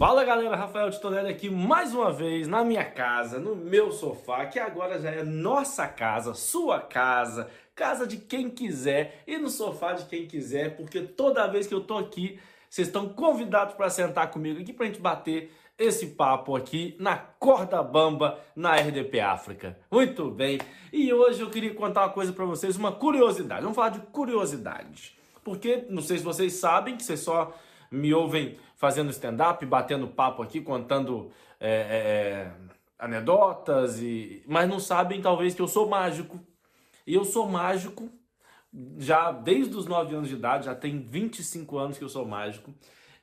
Fala galera, Rafael Titonelli aqui mais uma vez na minha casa, no meu sofá, que agora já é nossa casa, sua casa, casa de quem quiser e no sofá de quem quiser, porque toda vez que eu tô aqui, vocês estão convidados para sentar comigo aqui pra gente bater esse papo aqui na corda bamba na RDP África. Muito bem. E hoje eu queria contar uma coisa para vocês, uma curiosidade. Vamos falar de curiosidade. Porque não sei se vocês sabem que vocês só me ouvem fazendo stand-up, batendo papo aqui, contando é, é, é, anedotas, e, mas não sabem talvez que eu sou mágico. E eu sou mágico já desde os 9 anos de idade, já tem 25 anos que eu sou mágico.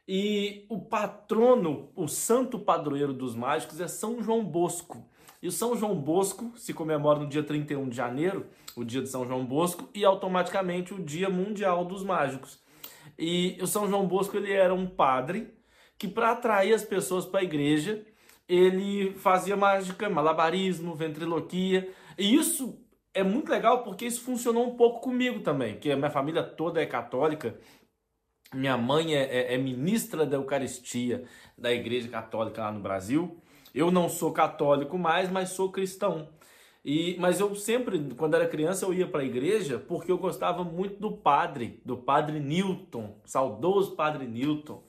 E o patrono, o santo padroeiro dos mágicos é São João Bosco. E o São João Bosco se comemora no dia 31 de janeiro, o dia de São João Bosco, e automaticamente o Dia Mundial dos Mágicos. E o São João Bosco ele era um padre que para atrair as pessoas para a igreja, ele fazia mágica, malabarismo, ventriloquia. E isso é muito legal porque isso funcionou um pouco comigo também, porque a minha família toda é católica. Minha mãe é, é, é ministra da Eucaristia da Igreja Católica lá no Brasil. Eu não sou católico mais, mas sou cristão. E, mas eu sempre, quando era criança, eu ia para a igreja porque eu gostava muito do padre, do padre Newton, saudoso padre Newton.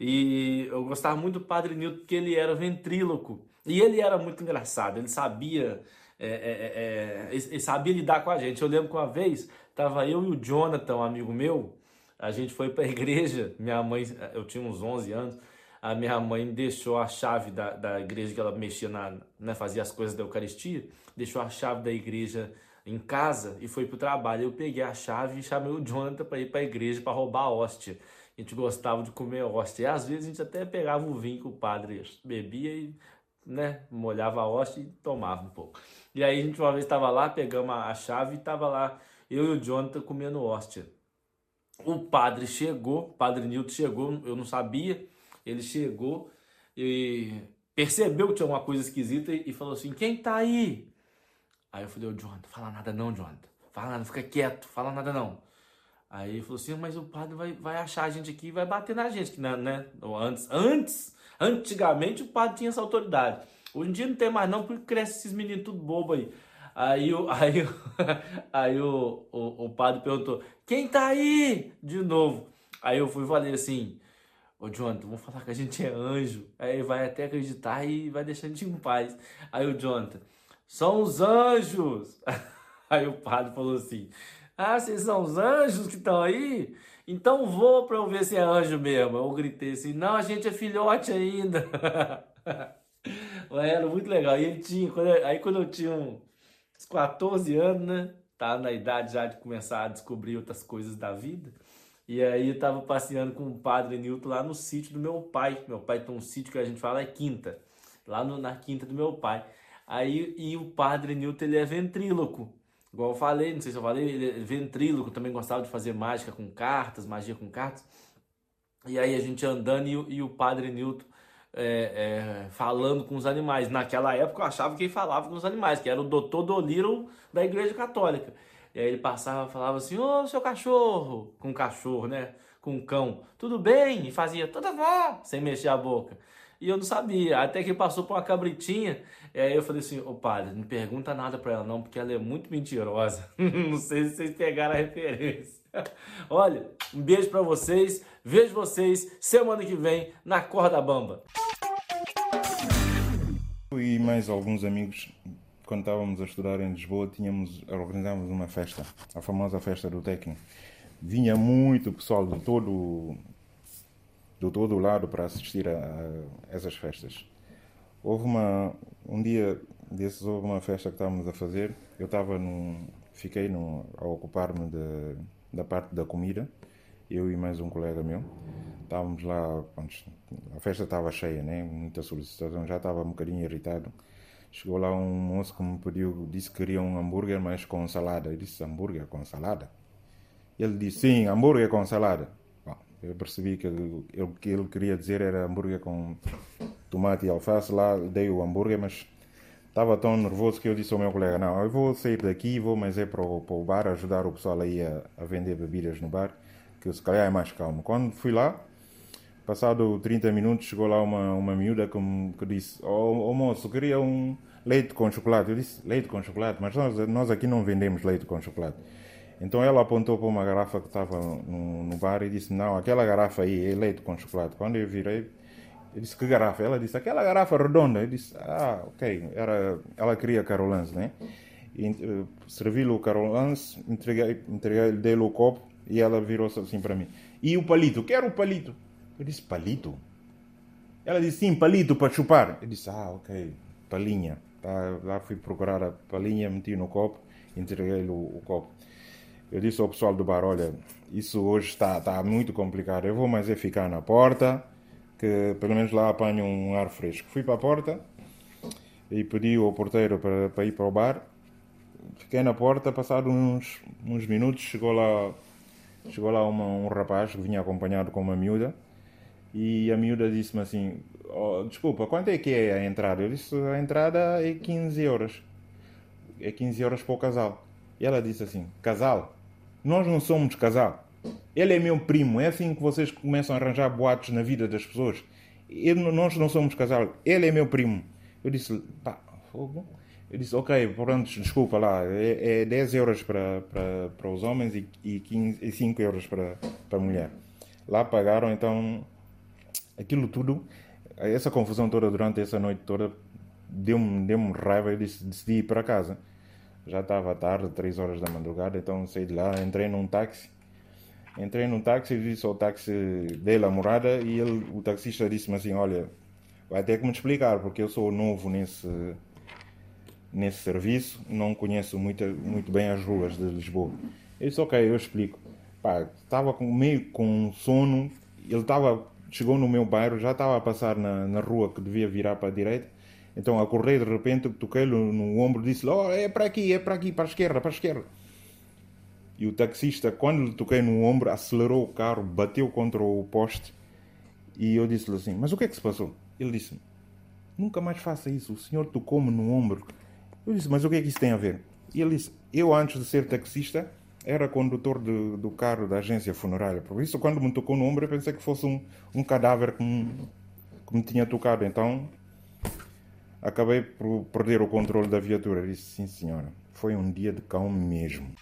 E eu gostava muito do padre Newton porque ele era ventríloco. E ele era muito engraçado, ele sabia, é, é, é, é ele sabia lidar com a gente. Eu lembro que uma vez, estava eu e o Jonathan, um amigo meu, a gente foi para a igreja, minha mãe, eu tinha uns 11 anos, a minha mãe deixou a chave da, da igreja que ela mexia na, né, fazia as coisas da Eucaristia, deixou a chave da igreja em casa e foi pro trabalho. Eu peguei a chave e chamei o Jonathan para ir para a igreja para roubar a hóstia. A gente gostava de comer hóstia. E às vezes a gente até pegava o vinho que o padre bebia e né, molhava a hóstia e tomava um pouco. E aí a gente uma vez estava lá, pegamos a chave e estava lá eu e o Jonathan comendo hóstia. O padre chegou, o padre Nilton chegou, eu não sabia, ele chegou e percebeu que tinha uma coisa esquisita e falou assim: Quem tá aí? Aí eu falei: Ô Jonathan, fala nada não, Jonathan. Fala nada, fica quieto, fala nada não. Aí ele falou assim: Mas o padre vai, vai achar a gente aqui e vai bater na gente, né? né? Antes, antes, antigamente o padre tinha essa autoridade. Hoje em dia não tem mais, não, porque cresce esses meninos tudo bobo aí. Aí, aí, aí o, o, o padre perguntou: Quem tá aí? De novo. Aí eu fui e falei assim: Ô Jonathan, vamos falar que a gente é anjo. Aí vai até acreditar e vai deixar a gente em paz. Aí o Jonathan, são os anjos. Aí o padre falou assim: Ah, vocês são os anjos que estão aí? Então vou para eu ver se é anjo mesmo. Eu gritei assim: Não, a gente é filhote ainda. Era muito legal. E ele tinha, quando eu, aí quando eu tinha uns 14 anos, né? Tava na idade já de começar a descobrir outras coisas da vida. E aí eu tava passeando com o padre Nilton lá no sítio do meu pai. Meu pai tem um sítio que a gente fala é quinta. Lá no, na quinta do meu pai. Aí, e o padre Nilton, ele é ventríloco. Igual eu falei, não sei se eu falei, ele é ventríloco, também gostava de fazer mágica com cartas, magia com cartas. E aí a gente andando e, e o padre Newton é, é, falando com os animais. Naquela época eu achava que ele falava com os animais, que era o doutor Dolittle da Igreja Católica. E aí ele passava falava assim, ô seu cachorro, com cachorro, né? Com cão, tudo bem? E fazia, tudo bom, sem mexer a boca. E eu não sabia, até que passou por uma cabritinha, e aí eu falei assim, ô padre, não pergunta nada pra ela não, porque ela é muito mentirosa. não sei se vocês pegaram a referência. Olha, um beijo para vocês, vejo vocês semana que vem na Corda Bamba. E mais alguns amigos quando estávamos a estudar em Lisboa, tínhamos, organizávamos uma festa, a famosa festa do técnico. Vinha muito pessoal de todo, de todo lado para assistir a, a essas festas. Houve uma, um dia desses, houve uma festa que estávamos a fazer. Eu estava num, fiquei num, a ocupar-me da parte da comida, eu e mais um colega meu. Estávamos lá, a festa estava cheia, né? muita solicitação, já estava um bocadinho irritado Chegou lá um moço que me pediu, disse que queria um hambúrguer, mas com salada. Eu disse, hambúrguer com salada? Ele disse, sim, hambúrguer com salada. Bom, eu percebi que o que ele queria dizer era hambúrguer com tomate e alface. Lá dei o hambúrguer, mas estava tão nervoso que eu disse ao meu colega, não, eu vou sair daqui, vou, mas é para o, para o bar, ajudar o pessoal aí a, a vender bebidas no bar, que se calhar é mais calmo. Quando fui lá, Passado 30 minutos, chegou lá uma, uma miúda que, que disse: oh, oh moço, queria um leite com chocolate. Eu disse: Leite com chocolate? Mas nós, nós aqui não vendemos leite com chocolate. Então ela apontou para uma garrafa que estava no, no bar e disse: Não, aquela garrafa aí é leite com chocolate. Quando eu virei, eu disse: Que garrafa? Ela disse: Aquela garrafa redonda. Eu disse: Ah, ok. Era, ela queria carolance, né? Uh, servi-lhe o carolance, entreguei, entreguei dei-lhe o copo e ela virou-se assim para mim: E o palito? Quero o palito. Eu disse: Palito? Ela disse: Sim, palito para chupar. Eu disse: Ah, ok. Palinha. Tá, lá fui procurar a palinha, meti no copo, entreguei-lhe o, o copo. Eu disse ao pessoal do bar: olha, isso hoje está, muito complicado. Eu vou mais é ficar na porta, que pelo menos lá apanho um ar fresco. Fui para a porta e pedi ao porteiro para, para ir para o bar. Fiquei na porta, passado uns, uns minutos, chegou lá, chegou lá uma, um rapaz que vinha acompanhado com uma miúda. E a miúda disse-me assim: oh, Desculpa, quanto é que é a entrada? Eu disse: A entrada é 15 euros. É 15 euros para o casal. E ela disse assim: Casal? Nós não somos casal. Ele é meu primo. É assim que vocês começam a arranjar boatos na vida das pessoas. Ele, nós não somos casal. Ele é meu primo. Eu disse, pá, fogo. Eu disse, ok, pronto, desculpa lá. É, é 10 euros para, para, para os homens e, e, 15, e 5 euros para, para a mulher. Lá pagaram, então, aquilo tudo, essa confusão toda durante essa noite toda, deu-me deu raiva. Eu disse, decidi ir para casa. Já estava tarde, 3 horas da madrugada, então saí de lá, entrei num táxi. Entrei num táxi e disse ao táxi dele a morada e ele, o taxista disse-me assim, olha, vai ter que me explicar, porque eu sou novo nesse, nesse serviço, não conheço muito, muito bem as ruas de Lisboa. Ele disse, ok, eu explico. Pá, estava meio com sono, ele estava, chegou no meu bairro, já estava a passar na, na rua que devia virar para a direita, então acordei de repente, toquei-lhe no, no ombro e disse-lhe: oh, é para aqui, é para aqui, para a esquerda, para a esquerda. E o taxista, quando lhe toquei no ombro, acelerou o carro, bateu contra o poste. E eu disse-lhe assim: Mas o que é que se passou? Ele disse: Nunca mais faça isso, o senhor tocou-me no ombro. Eu disse: Mas o que é que isso tem a ver? E ele disse: Eu, antes de ser taxista, era condutor de, do carro da agência funerária. Por isso, quando me tocou no ombro, eu pensei que fosse um, um cadáver que me, que me tinha tocado. Então, Acabei por perder o controle da viatura. Disse, sim senhora, foi um dia de cão mesmo.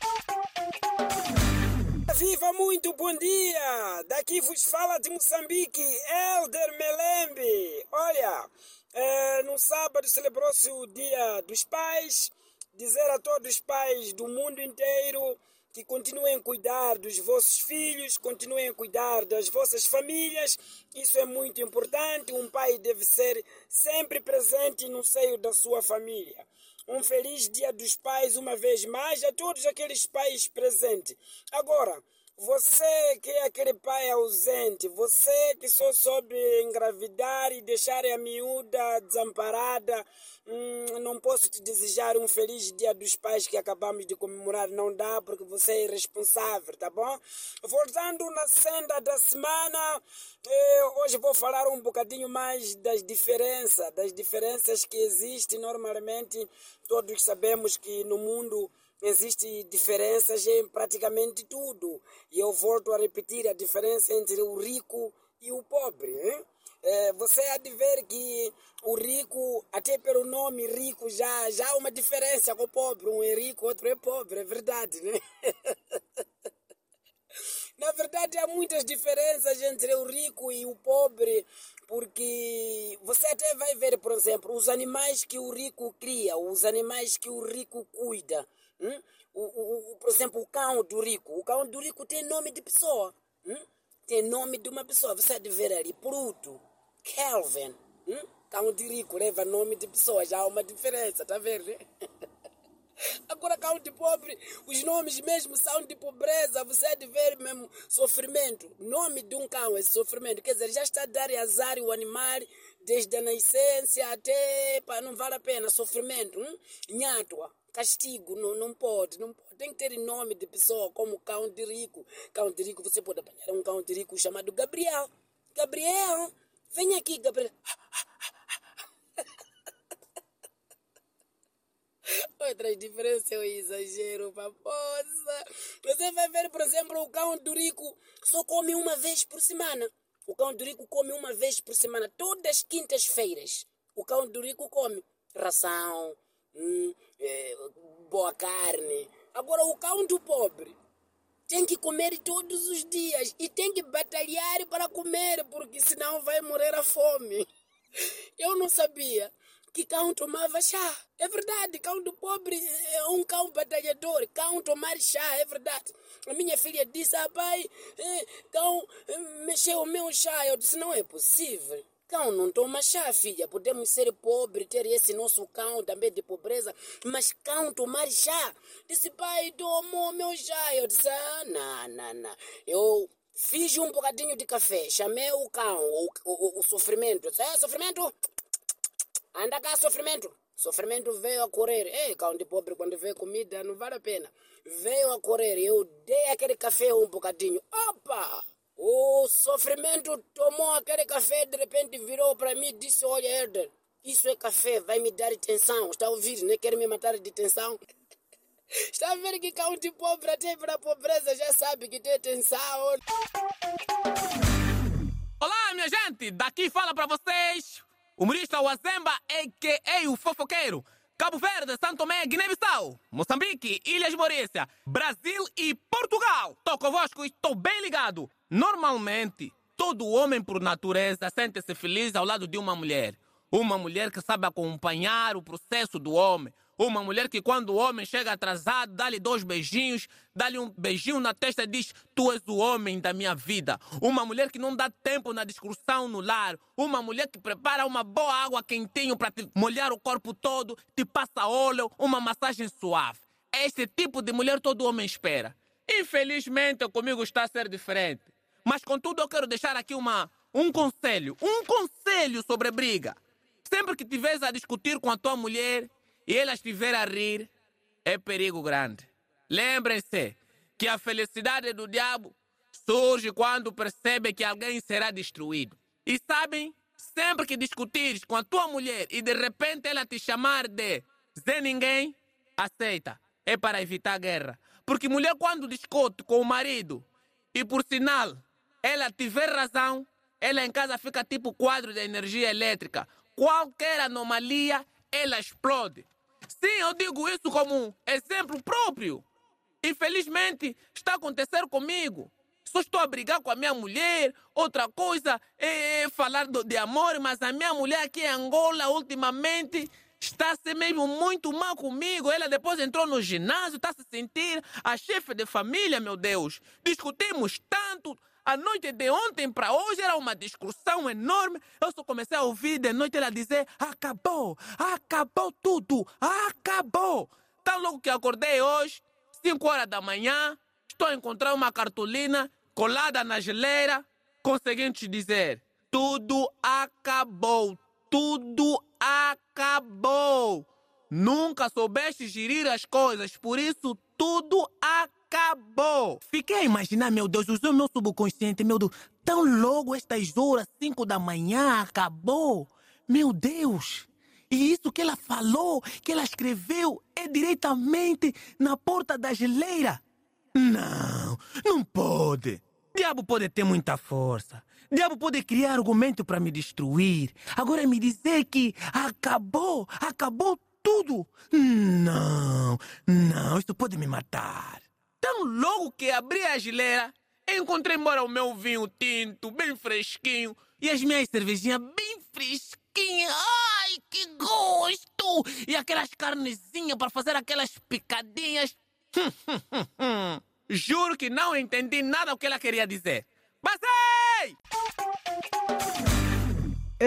Viva muito bom dia! Daqui vos fala de Moçambique, Elder Melembe. Olha, é, no sábado celebrou-se o Dia dos Pais. Dizer a todos os pais do mundo inteiro que continuem a cuidar dos vossos filhos, continuem a cuidar das vossas famílias. Isso é muito importante. Um pai deve ser sempre presente no seio da sua família. Um feliz Dia dos Pais, uma vez mais, a todos aqueles pais presentes. Agora, você que é aquele pai ausente, você que só soube engravidar e deixar a miúda desamparada, hum, não posso te desejar um feliz dia dos pais que acabamos de comemorar, não dá porque você é irresponsável, tá bom? Voltando na senda da semana, eh, hoje vou falar um bocadinho mais das diferenças, das diferenças que existem normalmente. Todos sabemos que no mundo Existem diferenças em praticamente tudo. E eu volto a repetir a diferença entre o rico e o pobre. É, você há de ver que o rico, até pelo nome rico, já, já há uma diferença com o pobre. Um é rico, outro é pobre, é verdade, né? Na verdade, há muitas diferenças entre o rico e o pobre, porque você até vai ver, por exemplo, os animais que o rico cria, os animais que o rico cuida. Hum? O, o, o, por exemplo, o cão do rico. O cão do rico tem nome de pessoa. Hum? Tem nome de uma pessoa. Você deve ver ali. Pluto, Kelvin. Hum? Cão de rico leva nome de pessoa. Já há uma diferença, tá vendo? Agora, cão de pobre, os nomes mesmo são de pobreza. Você deve ver mesmo sofrimento. Nome de um cão é sofrimento. Quer dizer, já está a dar azar o animal desde a nascença até. Pá, não vale a pena. Sofrimento. Hum? Nhátua castigo, não, não pode, não pode. Tem que ter nome de pessoa como cão de rico. Cão de rico, você pode apanhar um cão de rico chamado Gabriel. Gabriel, vem aqui, Gabriel. Outras diferenças eu exagero, paposa. Você vai ver, por exemplo, o cão do rico só come uma vez por semana. O cão do rico come uma vez por semana, todas as quintas-feiras. O cão do rico come ração, hum, é, boa carne. Agora, o cão do pobre tem que comer todos os dias e tem que batalhar para comer, porque senão vai morrer a fome. Eu não sabia que cão tomava chá. É verdade, cão do pobre é um cão batalhador. Cão tomar chá, é verdade. A minha filha disse, ah, pai, eh, cão eh, mexeu o meu chá. Eu disse, não é possível. Cão não toma chá, filha. Podemos ser pobres, ter esse nosso cão também de pobreza, mas cão tomar chá. Disse, pai, tomou meu chá. Eu disse, ah, não, não. Eu fiz um bocadinho de café, chamei o cão, o, o, o sofrimento. Disse, é, sofrimento? Anda cá, sofrimento. Sofrimento veio a correr. Ei, cão de pobre, quando vê comida, não vale a pena. Veio a correr. Eu dei aquele café um bocadinho. Opa! O sofrimento tomou aquele café, de repente virou para mim e disse: Olha, Herder, isso é café, vai me dar tensão. Está a ouvir, né? Quer me matar de tensão? Está a ver que de pobre, até para a pobreza, já sabe que tem tensão. Olá, minha gente! Daqui fala para vocês humorista Wazemba, a.k.a. o fofoqueiro. Cabo Verde, Santo Tomé, Guiné-Bissau, Moçambique, Ilhas Maurícia, Brasil e Portugal. Estou convosco e estou bem ligado. Normalmente, todo homem por natureza sente-se feliz ao lado de uma mulher. Uma mulher que sabe acompanhar o processo do homem. Uma mulher que quando o homem chega atrasado, dá-lhe dois beijinhos, dá-lhe um beijinho na testa e diz: Tu és o homem da minha vida. Uma mulher que não dá tempo na discussão no lar. Uma mulher que prepara uma boa água quentinho para te molhar o corpo todo, te passa óleo, uma massagem suave. É esse tipo de mulher todo homem espera. Infelizmente, comigo está a ser diferente. Mas contudo, eu quero deixar aqui uma, um conselho. Um conselho sobre briga. Sempre que estiveres a discutir com a tua mulher e ela estiver a rir, é perigo grande. Lembrem-se que a felicidade do diabo surge quando percebe que alguém será destruído. E sabem, sempre que discutires com a tua mulher e de repente ela te chamar de Zé Ninguém, aceita. É para evitar guerra. Porque mulher, quando discute com o marido e por sinal ela tiver razão, ela em casa fica tipo quadro de energia elétrica qualquer anomalia, ela explode. Sim, eu digo isso como um exemplo próprio. Infelizmente, está a acontecer comigo. Só estou a brigar com a minha mulher. Outra coisa é falar de amor, mas a minha mulher aqui em Angola, ultimamente, está a ser mesmo muito mal comigo. Ela depois entrou no ginásio, está a se sentir a chefe de família, meu Deus. Discutimos tanto. A noite de ontem para hoje era uma discussão enorme. Eu só comecei a ouvir de noite ela dizer: acabou, acabou tudo, acabou. Tão logo que acordei hoje, 5 horas da manhã, estou a encontrar uma cartolina colada na geleira com o seguinte dizer: tudo acabou, tudo acabou. Nunca soubeste gerir as coisas, por isso tudo acabou. Fiquei a imaginar, meu Deus, o meu subconsciente, meu Deus, tão logo estas horas, 5 da manhã, acabou. Meu Deus. E isso que ela falou, que ela escreveu, é diretamente na porta da geleira. Não, não pode. Diabo pode ter muita força. Diabo pode criar argumento para me destruir. Agora me dizer que acabou, acabou tudo. Não, não, isso pode me matar. Tão logo que abri a geleira, encontrei embora o meu vinho tinto, bem fresquinho, e as minhas cervejinhas bem fresquinhas. Ai, que gosto! E aquelas carnezinhas para fazer aquelas picadinhas. Juro que não entendi nada o que ela queria dizer. Passei! É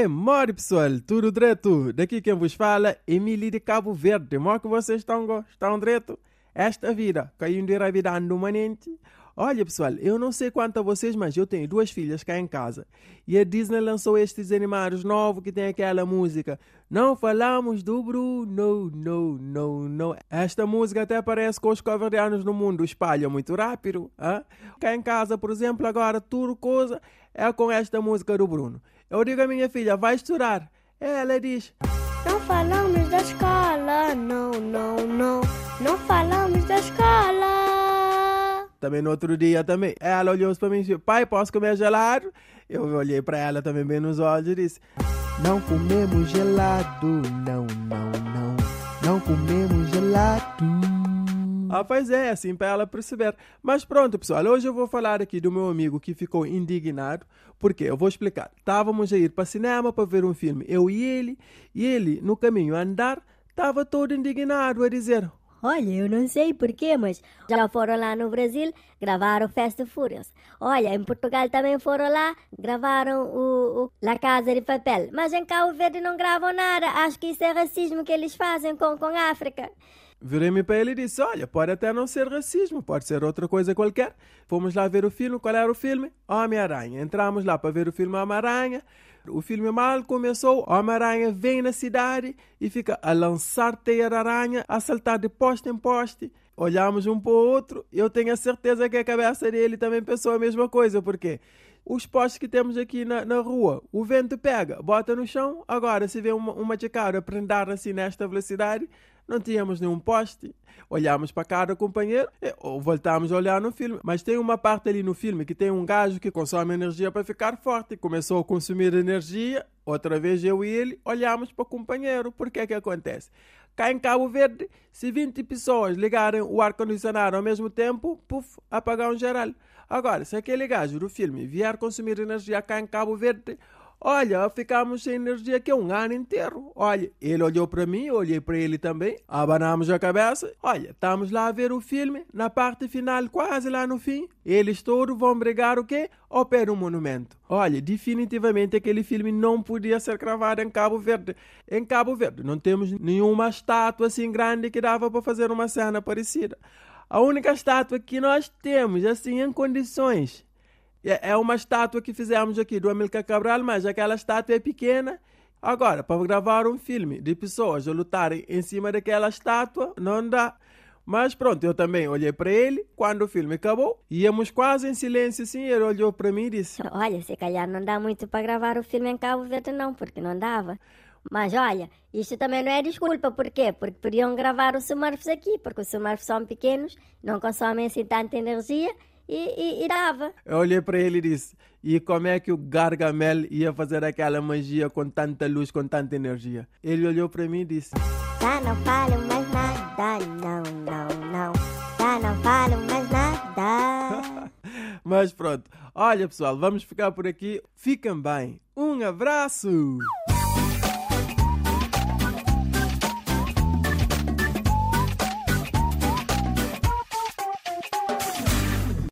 mori pessoal, tudo direto? Daqui quem vos fala, Emílio de Cabo Verde. Mó que vocês estão, estão direto? Esta vida, caiu engravidando manente. Olha pessoal, eu não sei quanto a vocês, mas eu tenho duas filhas cá em casa. E a Disney lançou estes animados novos que tem aquela música. Não falamos do Bruno, não, não, não. Esta música até parece que os covardianos no mundo espalham muito rápido. Hein? Cá em casa, por exemplo, agora tudo coisa é com esta música do Bruno. Eu digo à minha filha, vai estudar. Ela diz: Não falamos da escola, não, não, não. Não falamos da escola. Também no outro dia também. Ela olhou para mim e disse, pai, posso comer gelado? Eu olhei para ela também bem nos olhos e disse, não comemos gelado, não, não, não. Não comemos gelado. Ah, pois é, assim para ela perceber. Mas pronto, pessoal, hoje eu vou falar aqui do meu amigo que ficou indignado. Porque eu vou explicar. Estávamos a ir para cinema para ver um filme, eu e ele, e ele, no caminho a andar, estava todo indignado a dizer: Olha, eu não sei porquê, mas já foram lá no Brasil, gravaram Fast Furious. Olha, em Portugal também foram lá, gravaram o, o La Casa de Papel. Mas em Cabo Verde não gravam nada. Acho que isso é racismo que eles fazem com, com a África. Virei-me para ele e disse: Olha, pode até não ser racismo, pode ser outra coisa qualquer. Fomos lá ver o filme. Qual era o filme? Homem-Aranha. Entramos lá para ver o filme Homem-Aranha. O filme mal começou, Homem-Aranha vem na cidade e fica a lançar teia de aranha, a saltar de poste em poste. Olhamos um para o outro, eu tenho a certeza que a cabeça dele também pensou a mesma coisa, porque os postes que temos aqui na, na rua, o vento pega, bota no chão, agora se vê uma, uma a prendar assim nesta velocidade, não tínhamos nenhum poste. Olhámos para cada companheiro ou voltámos a olhar no filme. Mas tem uma parte ali no filme que tem um gajo que consome energia para ficar forte. Começou a consumir energia. Outra vez eu e ele olhamos para o companheiro. Por que é que acontece? Cá em Cabo Verde, se 20 pessoas ligarem o ar-condicionado ao mesmo tempo, puf, apagão geral. Agora, se aquele gajo do filme vier consumir energia cá em Cabo Verde, Olha, ficamos sem energia aqui um ano inteiro. Olha, ele olhou para mim, eu olhei para ele também, abanamos a cabeça. Olha, estamos lá a ver o filme, na parte final, quase lá no fim. Eles todos vão brigar o quê? Ao pé do monumento. Olha, definitivamente aquele filme não podia ser gravado em Cabo Verde. Em Cabo Verde não temos nenhuma estátua assim grande que dava para fazer uma cena parecida. A única estátua que nós temos, assim, em condições é, é uma estátua que fizemos aqui do Amilcar Cabral, mas aquela estátua é pequena. Agora, para gravar um filme de pessoas lutarem em cima daquela estátua, não dá. Mas pronto, eu também olhei para ele quando o filme acabou. Íamos quase em silêncio assim. Ele olhou para mim e disse: Olha, se calhar não dá muito para gravar o filme em Cabo Verde, não, porque não dava. Mas olha, isto também não é desculpa, por quê? Porque podiam gravar os Smurfs aqui, porque os Smurfs são pequenos, não consomem assim tanta energia e, e, e dava. Eu olhei para ele e disse: E como é que o Gargamel ia fazer aquela magia com tanta luz, com tanta energia? Ele olhou para mim e disse: Já não falo mais nada, não, não, não. Já não falo mais nada. Mas pronto. Olha, pessoal, vamos ficar por aqui. Fiquem bem. Um abraço!